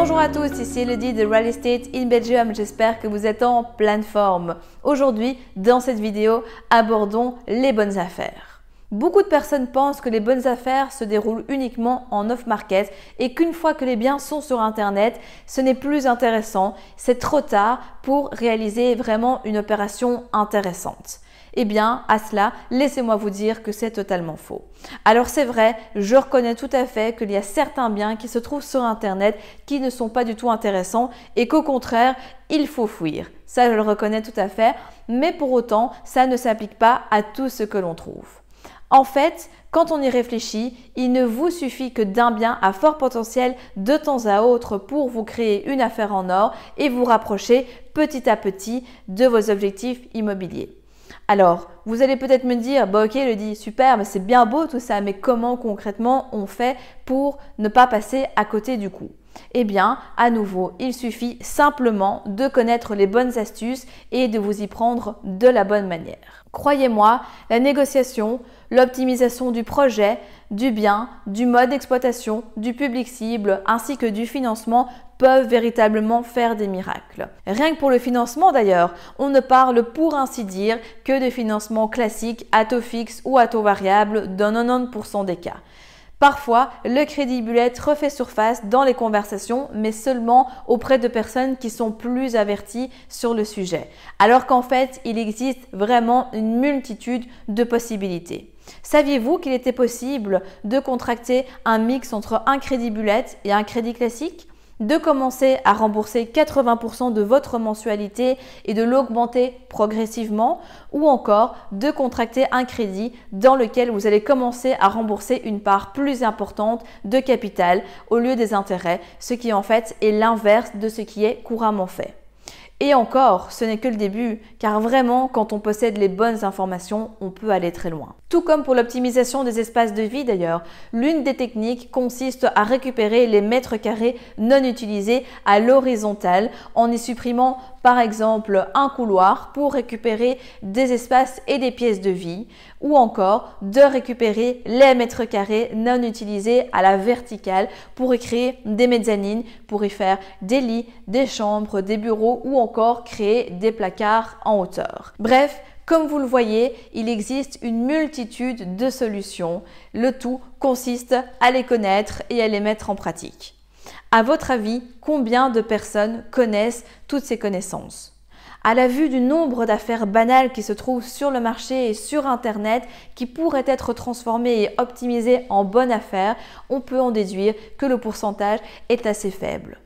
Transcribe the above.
Bonjour à tous, ici Elodie de Real Estate in Belgium. J'espère que vous êtes en pleine forme. Aujourd'hui, dans cette vidéo, abordons les bonnes affaires. Beaucoup de personnes pensent que les bonnes affaires se déroulent uniquement en off-market et qu'une fois que les biens sont sur Internet, ce n'est plus intéressant, c'est trop tard pour réaliser vraiment une opération intéressante. Eh bien, à cela, laissez-moi vous dire que c'est totalement faux. Alors c'est vrai, je reconnais tout à fait qu'il y a certains biens qui se trouvent sur Internet qui ne sont pas du tout intéressants et qu'au contraire, il faut fuir. Ça, je le reconnais tout à fait, mais pour autant, ça ne s'applique pas à tout ce que l'on trouve. En fait, quand on y réfléchit, il ne vous suffit que d'un bien à fort potentiel de temps à autre pour vous créer une affaire en or et vous rapprocher petit à petit de vos objectifs immobiliers. Alors, vous allez peut-être me dire, bah ok, le dit super, mais c'est bien beau tout ça, mais comment concrètement on fait pour ne pas passer à côté du coup? Eh bien, à nouveau, il suffit simplement de connaître les bonnes astuces et de vous y prendre de la bonne manière. Croyez-moi, la négociation, l'optimisation du projet, du bien, du mode d'exploitation, du public cible ainsi que du financement peuvent véritablement faire des miracles. Rien que pour le financement d'ailleurs, on ne parle pour ainsi dire que de financement classique à taux fixe ou à taux variable dans 90% des cas. Parfois, le crédit bullet refait surface dans les conversations, mais seulement auprès de personnes qui sont plus averties sur le sujet, alors qu'en fait, il existe vraiment une multitude de possibilités. Saviez-vous qu'il était possible de contracter un mix entre un crédit bullet et un crédit classique? De commencer à rembourser 80% de votre mensualité et de l'augmenter progressivement ou encore de contracter un crédit dans lequel vous allez commencer à rembourser une part plus importante de capital au lieu des intérêts, ce qui en fait est l'inverse de ce qui est couramment fait. Et encore, ce n'est que le début, car vraiment, quand on possède les bonnes informations, on peut aller très loin. Tout comme pour l'optimisation des espaces de vie d'ailleurs, l'une des techniques consiste à récupérer les mètres carrés non utilisés à l'horizontale en y supprimant par exemple un couloir pour récupérer des espaces et des pièces de vie ou encore de récupérer les mètres carrés non utilisés à la verticale pour y créer des mezzanines, pour y faire des lits, des chambres, des bureaux ou encore créer des placards en hauteur. Bref, comme vous le voyez, il existe une multitude de solutions. Le tout consiste à les connaître et à les mettre en pratique. À votre avis, combien de personnes connaissent toutes ces connaissances? À la vue du nombre d'affaires banales qui se trouvent sur le marché et sur Internet qui pourraient être transformées et optimisées en bonnes affaires, on peut en déduire que le pourcentage est assez faible.